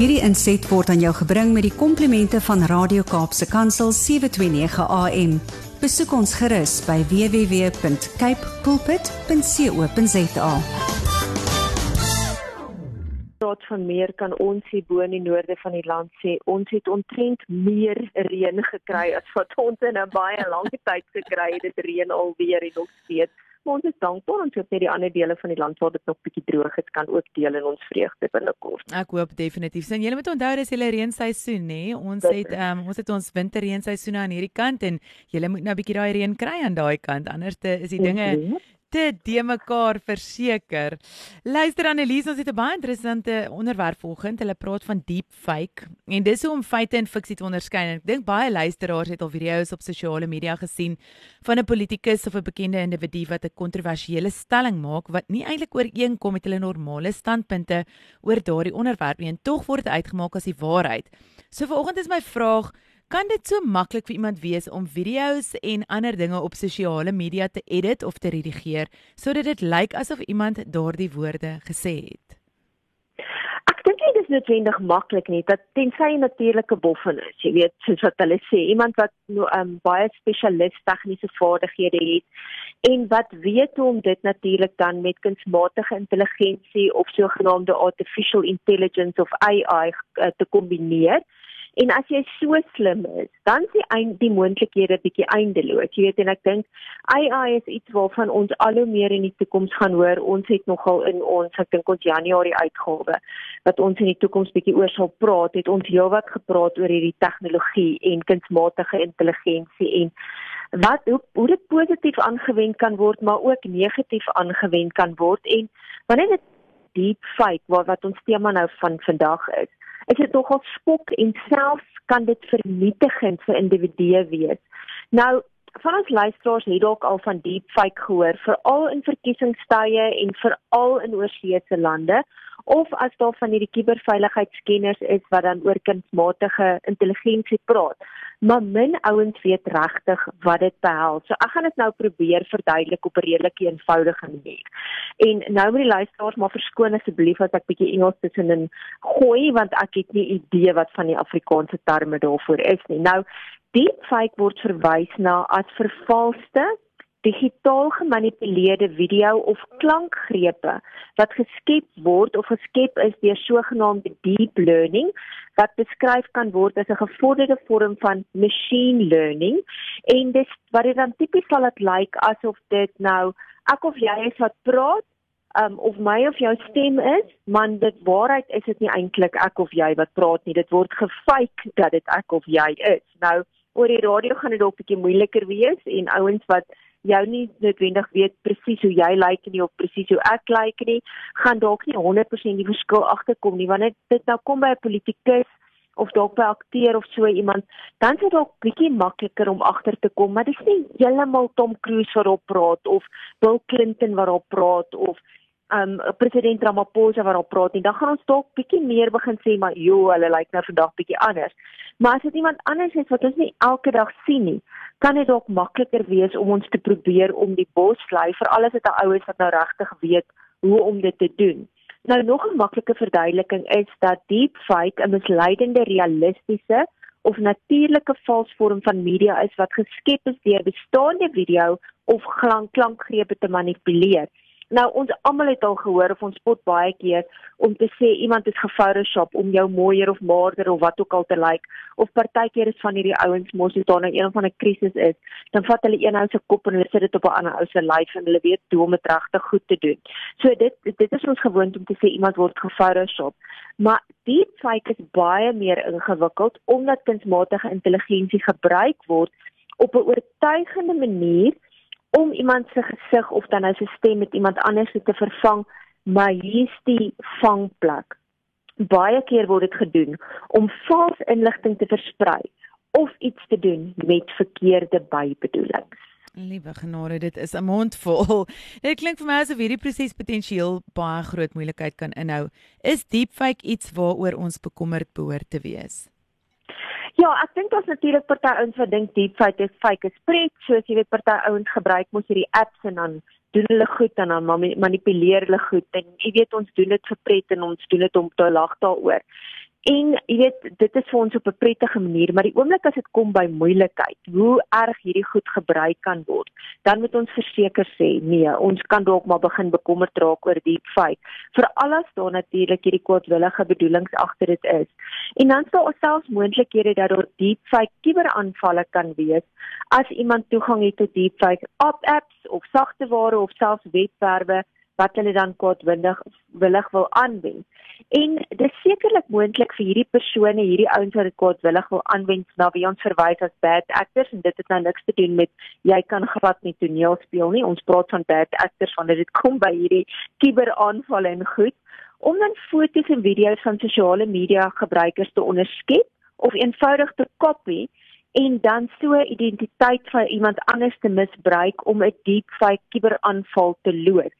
Hierdie inset word aan jou gebring met die komplimente van Radio Kaapse Kansel 729 AM. Besoek ons gerus by www.cape pulpit.co.za. Raad van meer kan ons hier bo in die noorde van die land sê ons het ontrent meer reën gekry as wat ons in 'n baie lang tyd gekry het. Dit reën alweer en nog steeds maar ons is dankbaar ons het net die ander dele van die land waar dit nog bietjie droog is kan ook deel in ons vreugde binnekort. Ek hoop definitief. Sin julle moet onthou dis julle reenseisoen nê. Ons het um, ons het ons winterreenseisoen aan hierdie kant en julle moet nou bietjie daai reën kry aan daai kant anders is die dinge te de mekaar verseker. Luister Annelies, ons het 'n baie interessante onderwerp volgend. Hulle praat van deepfake en dis hoe om feite en fiksie te onderskei. Ek dink baie luisteraars het al video's op sosiale media gesien van 'n politikus of 'n bekende individu wat 'n kontroversiële stelling maak wat nie eintlik ooreenkom met hulle normale standpunte oor daardie onderwerp nie en tog word dit uitgemaak as die waarheid. So vanoggend is my vraag Kan dit so maklik vir iemand wees om video's en ander dinge op sosiale media te edit of te redigeer sodat dit lyk asof iemand daardie woorde gesê het? Ek dink dit is noodwendig maklik nie dat tensy 'n natuurlike boffin is, jy weet, soos wat hulle sê, iemand wat nou um, baie spesialis tegniese vaardighede het en wat weet hoe om dit natuurlik dan met kunsmatige intelligensie of sogenaamde artificial intelligence of AI uh, te kombineer. En as jy so slim is, dan die eind die moontlikhede bietjie eindeloos. Jy weet en ek dink AI is iets waarvan ons al hoe meer in die toekoms gaan hoor. Ons het nogal in ons ek dink ons Januarie uitgawe wat ons in die toekoms bietjie oor sal praat, het ons heelwat gepraat oor hierdie tegnologie en kunsmatige intelligensie en wat hoe, hoe dit positief aangewend kan word, maar ook negatief aangewend kan word en wanneer dit deep fake wat wat ons tema nou van vandag is is dit nogal skok en selfs kan dit vernietigend vir individue wees. Nou van ons luisteraars het dalk al van deepfake gehoor, veral in verkiesingstye en veral in oorseese lande of as daar van hierdie kuberveiligheidskenners is wat dan oor kunsmatige intelligensie praat. Maar min ouens weet regtig wat dit behels. So ek gaan dit nou probeer verduidelik op 'n redelik eenvoudige manier. En nou moet die luisteraars maar verskoon asseblief as ek bietjie Engels tussenin gooi want ek het nie idee wat van die Afrikaanse terme daarvoor is nie. Nou deepfake word verwys na as vervalste digitaal gemanipuleerde video of klankgrepe wat geskep word of geskep is deur sogenaamde deep learning wat beskryf kan word as 'n gevorderde vorm van machine learning. En dis wat dit dan tipies sal dit lyk like asof dit nou ek of jy is wat praat um, of my of jou stem is man dit waarheid is dit nie eintlik ek of jy wat praat nie. Dit word gefake dat dit ek of jy is. Nou oor die radio gaan dit dalk bietjie moeiliker wees en ouens wat jou nie noodwendig weet presies hoe jy lyk like nie of presies hoe ek lyk like nie, gaan dalk nie 100% die verskil agterkom nie. Wanneer dit nou kom by 'n politikus of dalk by 'n akteur of so iemand, dan is dit dalk bietjie makliker om agter te kom, maar dis nie heeltemal Tom Cruise wat op praat of Bill Clinton wat op praat of um president Ramaphosa wat op praat nie. Dan gaan ons dalk bietjie meer begin sê maar jo, hulle lyk like nou vandag bietjie anders. Maar as dit iemand anders is wat ons nie elke dag sien nie, kan dit dalk makliker wees om ons te probeer om die bos lei vir alles wat 'n ou is wat nou regtig weet hoe om dit te doen. Nou nog 'n maklike verduideliking is dat deepfake 'n misleidende realistiese of natuurlike valsvorm van media is wat geskep is deur bestaande video of klankgrepe te manipuleer. Nou ons almal het al gehoor of ons spot baie keer om te sê iemand is gefouroshop om jou mooier of maarder of wat ook al te lyk like, of partykeer is van hierdie ouens mos as daar nou een van 'n krisis is, dan vat hulle een ou se kop en hulle sit dit op 'n ander ou se lyf en hulle weet hoe om dit regtig goed te doen. So dit dit is ons gewoond om te sê iemand word gefouroshop. Maar die fake is baie meer ingewikkeld omdat kunsmatige intelligensie gebruik word op 'n oortuigende manier om iemand se gesig of dan nou sy stem met iemand anders te vervang, maar hier's die vangplek. Baie keer word dit gedoen om vals inligting te versprei of iets te doen met verkeerde bybedoelings. Liewe genade, dit is 'n mond vol. Dit klink vir my asof hierdie proses potensieel baie groot moeilikheid kan inhou. Is deepfake iets waaroor ons bekommerd behoort te wees? Ja, ek dink daar's natuurlik party ouens wat dink deepfake is fake is pret, soos jy weet party ouens gebruik mos hierdie apps en dan doen hulle goed en dan manipuleer hulle goed en jy weet ons doen dit vir pret en ons doen dit om te lag daaroor. En jy weet, dit is vir ons op 'n prettige manier, maar die oomblik as dit kom by moeilikheid, hoe erg hierdie goed gebruik kan word, dan moet ons verseker sê, nee, ons kan dalk maar begin bekommerd raak oor deepfake. Veral as daar natuurlik hierdie kwaadwillige bedoelings agter dit is. En dan sou ons selfs moontlikhede dat daar deepfake kuberaanvalle kan wees as iemand toegang het tot deepfake apps of sagteware of selfs webwerwe wat hulle dan kwaadwillig willig wil aanwend. En dis sekerlik moontlik vir hierdie persone, hierdie ouens wat dit kwaadwillig wil aanwend, na wie ons verwys as bad actors en dit het nou niks te doen met jy kan glad nie toneel speel nie. Ons praat van bad actors wanneer dit kom by hierdie kuberaanvalle en goed om dan foto's en video's van sosiale media gebruikers te onderskep of eenvoudig te kopie en dan so identiteit van iemand anders te misbruik om 'n deepfake kuberaanval te loods.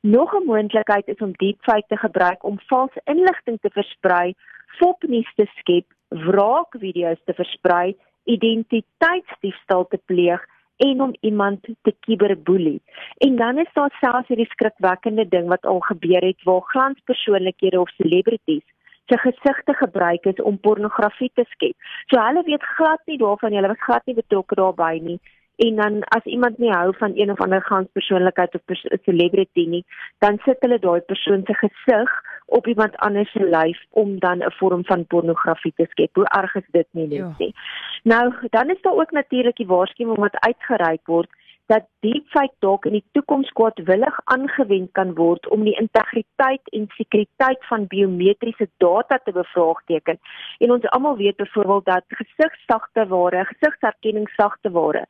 Nog 'n moontlikheid is om deepfake te gebruik om valse inligting te versprei, fopnuus te skep, wraakvideo's te versprei, identiteitsdiefstal te pleeg en om iemand te kiberboelie. En dan is daar selfs hierdie skrikwekkende ding wat al gebeur het waar glanspersoonlikhede of celebrities se gesigte gebruik is om pornografie te skep. So hulle weet glad nie daarvan hulle was glad nie betrokke daarbye nie en dan as iemand nie hou van een of ander gans persoonlikheid of pers celebrity nie, dan sit hulle daai persoon se gesig op iemand anders se lyf om dan 'n vorm van pornografie te skep. Hoe erg is dit nie net ja. nie. Nou, dan is daar ook natuurlik die waarskuwing wat uitgereik word dat deepfake dalk in die toekoms kwaadwillig aangewend kan word om die integriteit en sekuriteit van biometriese data te bevraagteken. En ons almal weet byvoorbeeld dat gesigsagte ware, gesigsherkenningsagte ware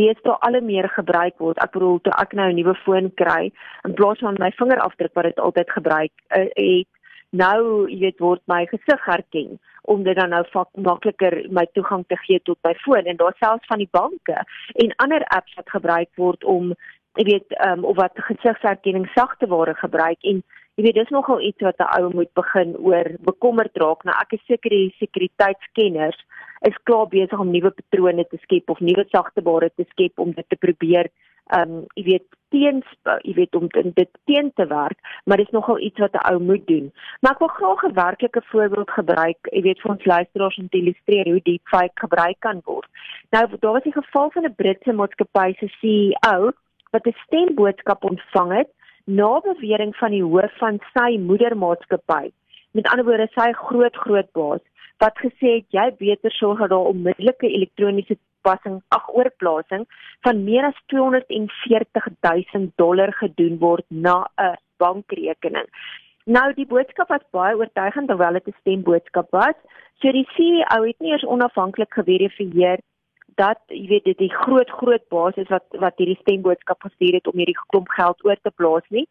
deesdae al meer gebruik word. Ek bedoel toe ek nou 'n nuwe foon kry, in plaas van my vingerafdruk wat dit altyd gebruik uh, het, nou jy weet word my gesig herken om dit dan nou makliker my toegang te gee tot my foon en daar selfs van die banke en ander apps wat gebruik word om jy weet um, of wat gesigsherkenning sagte ware gebruik en jy weet dis nogal iets wat 'n ou moet begin oor bekommerd raak nou ek is seker die sekuriteitskenners is klaar besig om nuwe patrone te skep of nuwe sagte ware te skep om dit te probeer um, jy weet teen jy weet om dit teen te werk, maar dis nogal iets wat 'n ou moet doen. Maar ek wil graag 'n werklike voorbeeld gebruik, jy weet vir ons luisteraars om te illustreer hoe deepfake gebruik kan word. Nou daar was 'n geval van 'n Britse maatskappy se CEO wat 'n stemboodskap ontvang het na bewering van die hoof van sy moedermaatskappy. Met ander woorde, sy groot groot baas wat gesê het jy beter sorg dat daar onmiddellike elektroniese toepassing ag oorplasing van meer as 240 000 dollar gedoen word na 'n bankrekening. Nou die boodskap was baie oortuigend terwyl dit 'n stemboodskap was. So die CEO het nie eers onafhanklik geverifieer dat jy weet dit die groot groot basis wat wat hierdie stemboodskap gestuur het om hierdie klomp geld oor te plaas nie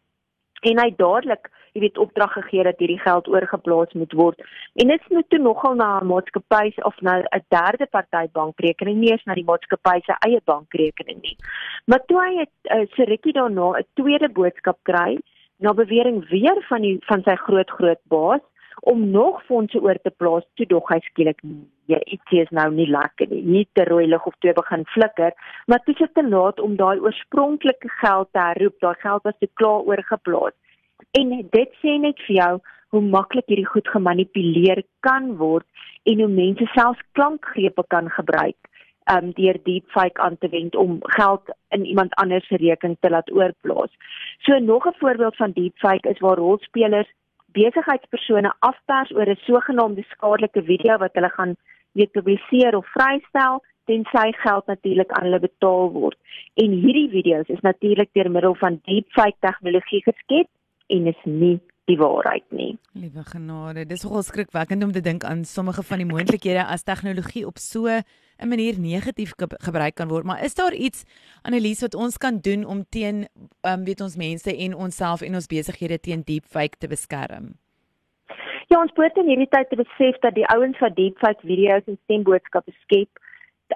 en hy dadelik, jy weet, opdrag gegee dat hierdie geld oorgeplaas moet word. En dit moet toe nogal na 'n maatskappy of na 'n derde party bankrekening, nie eens na die maatskappy se eie bankrekening nie. Maar toe hy het uh, so rukkie daarna 'n tweede boodskap kry, na bewering weer van die van sy groot groot baas om nog fondse oor te plaas, toe dog hy skielik ja, iets is nou nie lekker nie. Hier te rooi lig of twee begin flikker, maar dit is te laat om daai oorspronklike geld te herroep. Daai geld was te klaar oorgeplaas. En dit sê net vir jou hoe maklik hierdie goed gemanipuleer kan word en hoe mense selfs klankgrepe kan gebruik um deur deepfake aan te wend om geld in iemand anders se rekening te laat oorplaas. So nog 'n voorbeeld van deepfake is waar rolspelers besigheidspersone afpers oor 'n sogenaamde skadelike video wat hulle gaan weet publiseer of vrystel tensy geld natuurlik aan hulle betaal word. En hierdie video's is natuurlik deur middel van deepfake tegnologie geskep en is nie die waarheid nie. Liewe genade, dis nogal skrikwekkend om te dink aan sommige van die moontlikhede as tegnologie op so 'n manier negatief ge gebruik kan word. Maar is daar iets Annelies wat ons kan doen om teen um, weet ons mense en onsself en ons besighede teen deepfake te beskerm? Ja, ons moet in hierdie tyd besef dat die ouens wat deepfake video's en stemboodskappe skep,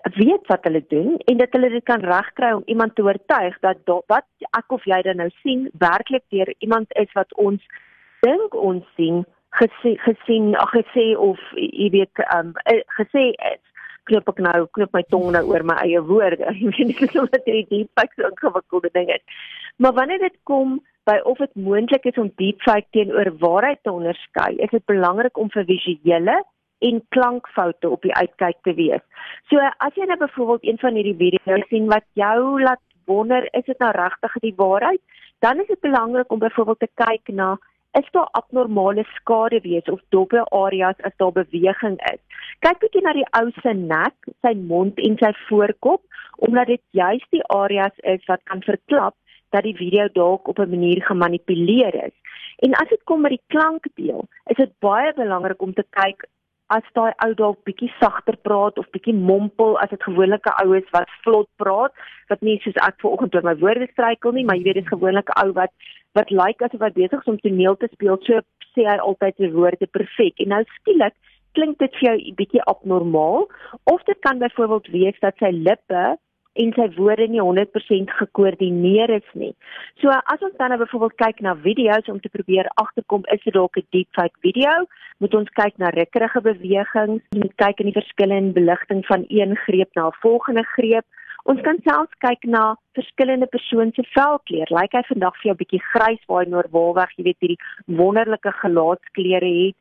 weet wat hulle doen en dat hulle dit kan regkry om iemand te oortuig dat do, wat ek of jy dan nou sien werklik deur iemand is wat ons dink ons sien gesien gesien ag gesê of jy weet um, gesê is knop ek nou knop my tong nou oor my eie woorde. Jy weet nie hoe dit die deepfake so 'n gewikkelde ding is. Maar wanneer dit kom by of dit moontlik is om deepfake teenoor waarheid te onderskei, is dit belangrik om vir visuele en klankfoute op die uitkyk te wees. So as jy nou byvoorbeeld een van hierdie video's sien wat jou laat wonder is dit nou regtig die waarheid, dan is dit belangrik om byvoorbeeld te kyk na is daar abnormale skade wees of dowwe areas as daar beweging is. Kyk bietjie na die ou se nek, sy mond en sy voorkop omdat dit juist die areas is wat kan verklap dat die video dalk op 'n manier gemanipuleer is. En as dit kom by die klankdeel, is dit baie belangrik om te kyk as daai ou dalk bietjie sagter praat of bietjie mompel as dit gewoonlike oues wat vlot praat, wat nie soos ek vanoggend oor my woorde struikel nie, maar jy weet dit is gewoonlik 'n ou wat wat lyk like asof hy besig is om toneel te speel, so sê hy altyd sy woorde perfek. En nou skielik klink dit vir jou bietjie abnormaal of dit kan byvoorbeeld wees dat sy lippe en sy woorde nie 100% gekoördineer is nie. So as ons dan nou byvoorbeeld kyk na video's om te probeer agterkom is dit dalk 'n deepfake video, moet ons kyk na rukkerige bewegings, moet kyk in die verskillende beligting van een greep na 'n volgende greep. Ons kan selfs kyk na verskillende persone se velkleur. Lyk like hy vandag vir jou bietjie grys waar hy normaalweg, jy weet, hierdie wonderlike gelaatskleure het.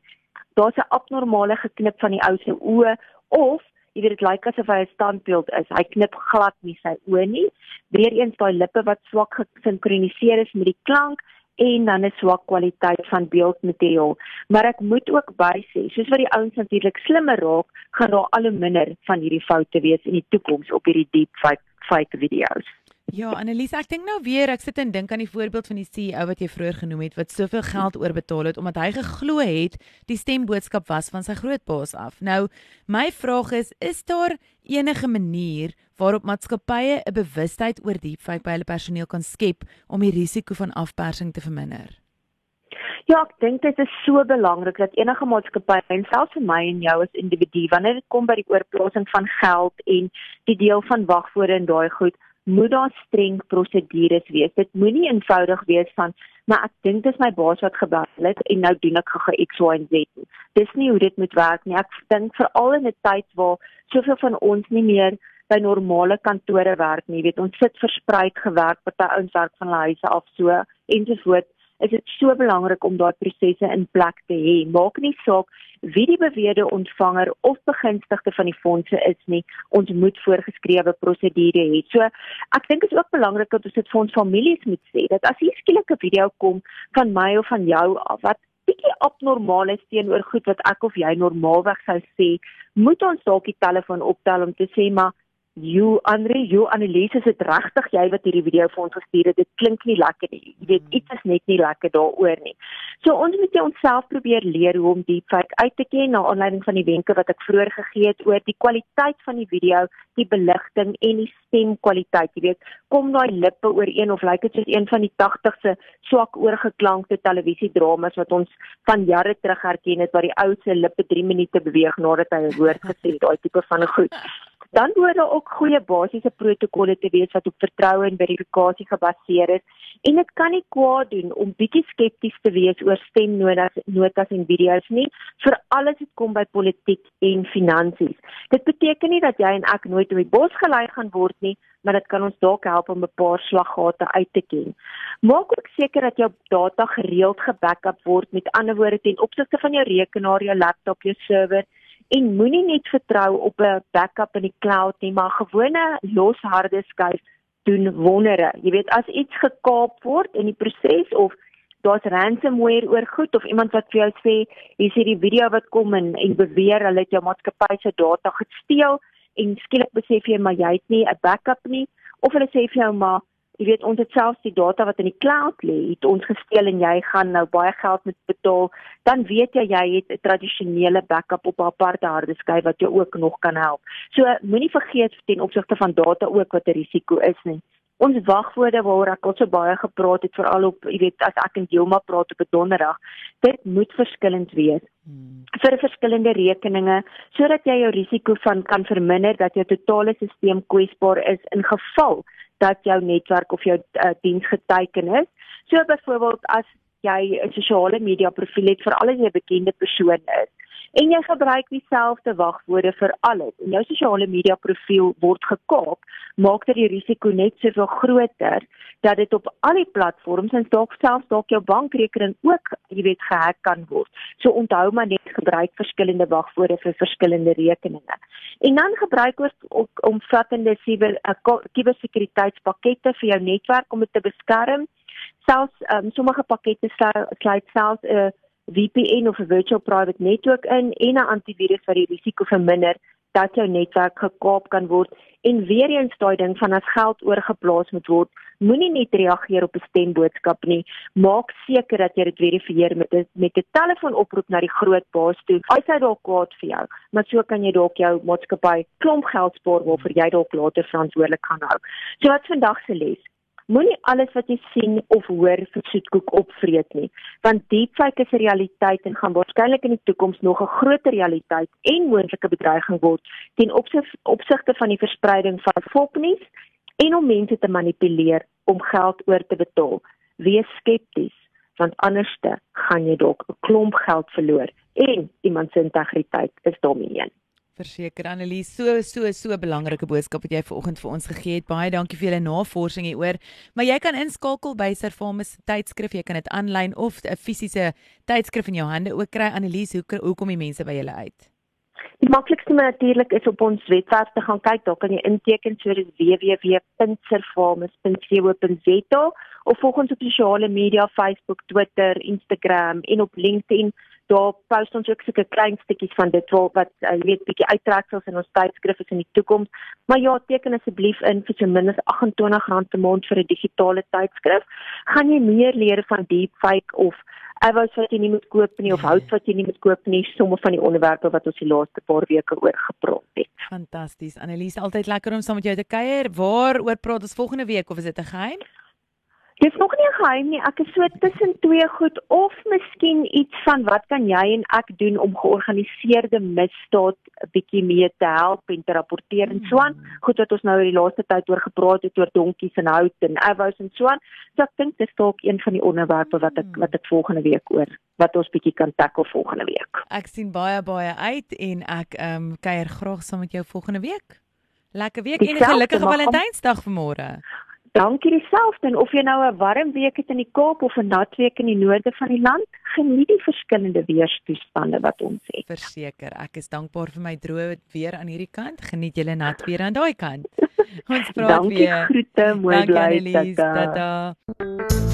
Daar's 'n abnormale geknip van die ou se oë of jy weet dit lyk asof hy 'n standbeeld is. Hy knip glad nie sy oë nie. Weereens daai lippe wat swak gesinkroniseer is met die klank en dan 'n swak kwaliteit van beeldmateriaal. Maar ek moet ook bysê, soos wat die ouens natuurlik slimmer raak, gaan daar al hoe minder van hierdie foute wees in die toekoms op hierdie deepfake fake video's. Ja, Annelies, ek dink nou weer, ek sit en dink aan die voorbeeld van die CEO wat jy vroeër genoem het wat soveel geld oorbetaal het omdat hy geglo het die stemboodskap was van sy grootbaas af. Nou, my vraag is, is daar enige manier waarop maatskappye 'n bewustheid oor deepfake by hulle personeel kan skep om die risiko van afpersing te verminder? Ja, ek dink dit is so belangrik dat enige maatskappy en selfs vir my en jou as individu wanneer dit kom by die oorplasing van geld en die deel van wagvoorde en daai goed moet daar streng prosedures wees. Dit moenie eenvoudig wees van maar ek dink dis my baas wat gebel het en nou doen ek gou X Y Z. Dis nie hoe dit moet werk nie. Ek dink veral in 'n tyd waar soveel van ons nie meer by normale kantore werk nie. Weet, ons sit verspreid gewerk, party ouens werk van hulle huise af so ensovoorts is dit so belangrik om daai prosesse in plek te hê. Maak nie saak wie die beweerde ontvanger of begunstigde van die fondse is nie, ons moet voorgeskrewe prosedure hê. So ek dink dit is ook belangrik dat ons dit vir ons families moet sê dat as hier skielik 'n video kom van my of van jou af wat bietjie abnormaal is teenoor goed wat ek of jy normaalweg sou sê, moet ons dalk die telefoon optel om te sê maar Jo Andre, Jo Annelies, is dit regtig jy wat hierdie video vir ons gestuur het? Dit klink nie lekker nie. Jy weet, iets is net nie lekker daaroor nie. So ons moet onsself probeer leer hoe om deepfake uit te ken na aanleiding van die wenke wat ek vroeër gegee het oor die kwaliteit van die video, die beligting en die stemkwaliteit. Jy weet, kom daai lippe ooreen of lyk dit soos een van die 80 se swak oorgeklankte televisiedramas wat ons van jare terug herken het waar die ou se lippe 3 minute beweeg nadat hy 'n woord gesê het, daai tipe van 'n goed dan moet daar ook goeie basiese protokolle te wees wat op vertroue en verifikasie gebaseer is en dit kan nie kwaad doen om bietjie skepties te wees oor stemnotas notas en video's nie vir alles wat kom by politiek en finansies. Dit beteken nie dat jy en ek nooit op die bos gelei gaan word nie, maar dit kan ons dalk help om 'n paar slaggate uit te ken. Maak ook seker dat jou data gereeld gebackup word, met ander woorde ten opsigte van jou rekenaar, jou laptop, jou server en moenie net vertrou op 'n backup in die cloud nie, maar gewone los harde skyf doen wondere. Jy weet as iets gekaap word in die proses of daar's ransomware oor goed of iemand wat vir jou sê jy sien die video wat kom en en beweer hulle het jou maatskappy se data gesteel en skielik besef jy maar jy het nie 'n backup nie of hulle sê vir jou maar Jy weet ons het selfs die data wat in die cloud lê, het ons gesteel en jy gaan nou baie geld moet betaal, dan weet jy jy het 'n tradisionele backup op 'n aparte harde skyf wat jou ook nog kan help. So moenie vergeet ten opsigte van data ook wat 'n risiko is nie. Ons wagwoorde waaroor ek al so baie gepraat het veral op, jy weet, as ek en Joma praat op 'n donderdag, dit moet verskillend wees. Hmm. vir verskillende rekeninge sodat jy jou risiko van kan verminder dat jou totale stelsel kwesbaar is in geval dat jou netwerk of jou uh, diens geteken is. So byvoorbeeld as jy 'n sosiale media profiel het vir al 'n bekende persoon is en jy gebruik dieselfde wagwoorde vir alles en jou sosiale media profiel word gekaap, maak dit die risiko net soveel groter dat dit op al die platforms en dalk selfs dalk jou bankrekening ook, jy weet, gehack kan word. So onthou maar net gebruik verskillende wagwoorde vir verskillende rekeninge. En dan gebruik ons ook omvattende kubersekuriteitspakkette vir jou netwerk om dit te beskerm. Selfs um, sommige pakkette sluit selfs 'n uh, VPN of 'n virtual private network in en 'n antivirus wat die risiko verminder dat jou netwerk gekaap kan word. En weer eens daai ding van as geld oorgeplaas moet word moenie net reageer op 'n stemboodskap nie. Maak seker dat jy dit verifieer met 'n met 'n telefoonoproep na die groot baas toe. Hy sê dalk kwaad vir jou maar so kan jy dalk jou maatskappy klomp geld spaar waarvoor jy dalk later verantwoordelik gaan hou. So wat vandag se les Moenie alles wat jy sien of hoor vir soetkoek opvreet nie, want deepfake is 'n realiteit en gaan waarskynlik in die toekoms nog 'n groter realiteit en moontlike bedreiging word ten opsigte van die verspreiding van fopnuus en om mense te manipuleer om geld oor te betaal. Wees skepties, want anderste gaan jy dalk 'n klomp geld verloor en iemand se integriteit is daarmee. Verseker Annelies, so so so belangrike boodskap wat jy vanoggend vir ons gegee het. Baie dankie vir julle navorsing hieroor. Maar jy kan inskakel by Servamus tydskrif. Jy kan dit aanlyn of 'n fisiese tydskrif in jou hande ook kry. Annelies, hoe hoe kom die mense by julle uit? Die maklikste natuurlik is op ons webwerf te gaan kyk. Daar kan jy inteken so dis www.servamus.co.za of volg ons op sosiale media, Facebook, Twitter, Instagram en op LinkedIn daar post ons ook sulke klein stukkies van dit wat wat uh, jy weet bietjie uittreksels in ons tydskrif is in die toekoms. Maar ja, teken asseblief in vir ten minste R28 per maand vir 'n digitale tydskrif. Gaan jy meer leer van deepfake of ewes wat jy nie moet koop nie of hout wat jy nie moet koop nie, sommige van die onderwerpe wat ons die laaste paar weke oor gepraat het. Fantasties. Annelies, altyd lekker om saam met jou te kuier. Waar oor praat ons volgende week of is dit 'n geheim? Dis nog nie 'n geheim nie. Ek is so tussen twee goed of miskien iets van wat kan jy en ek doen om georganiseerde misdaad 'n bietjie mee te help en te rapporteer en so aan. Goed wat ons nou in die laaste tyd oor gepraat het oor donkies en hout en avos en so aan. So ek dink dis dalk een van die onderwerpe wat ek wat ek volgende week oor wat ons bietjie kan tackle volgende week. Ek sien baie baie uit en ek ehm um, kuier graag saam met jou volgende week. Lekker week en 'n gelukkige Valentynsdag vanmôre. Dankie dieselfde en of jy nou 'n warm week het in die Kaap of 'n nat week in die noorde van die land, geniet die verskillende weerstoestande wat ons het. Verseker, ek is dankbaar vir my droë weer aan hierdie kant. Geniet julle nat weer aan daai kant. Ons praat Dankie, weer. Dankie, groete, mooi bly. Tata.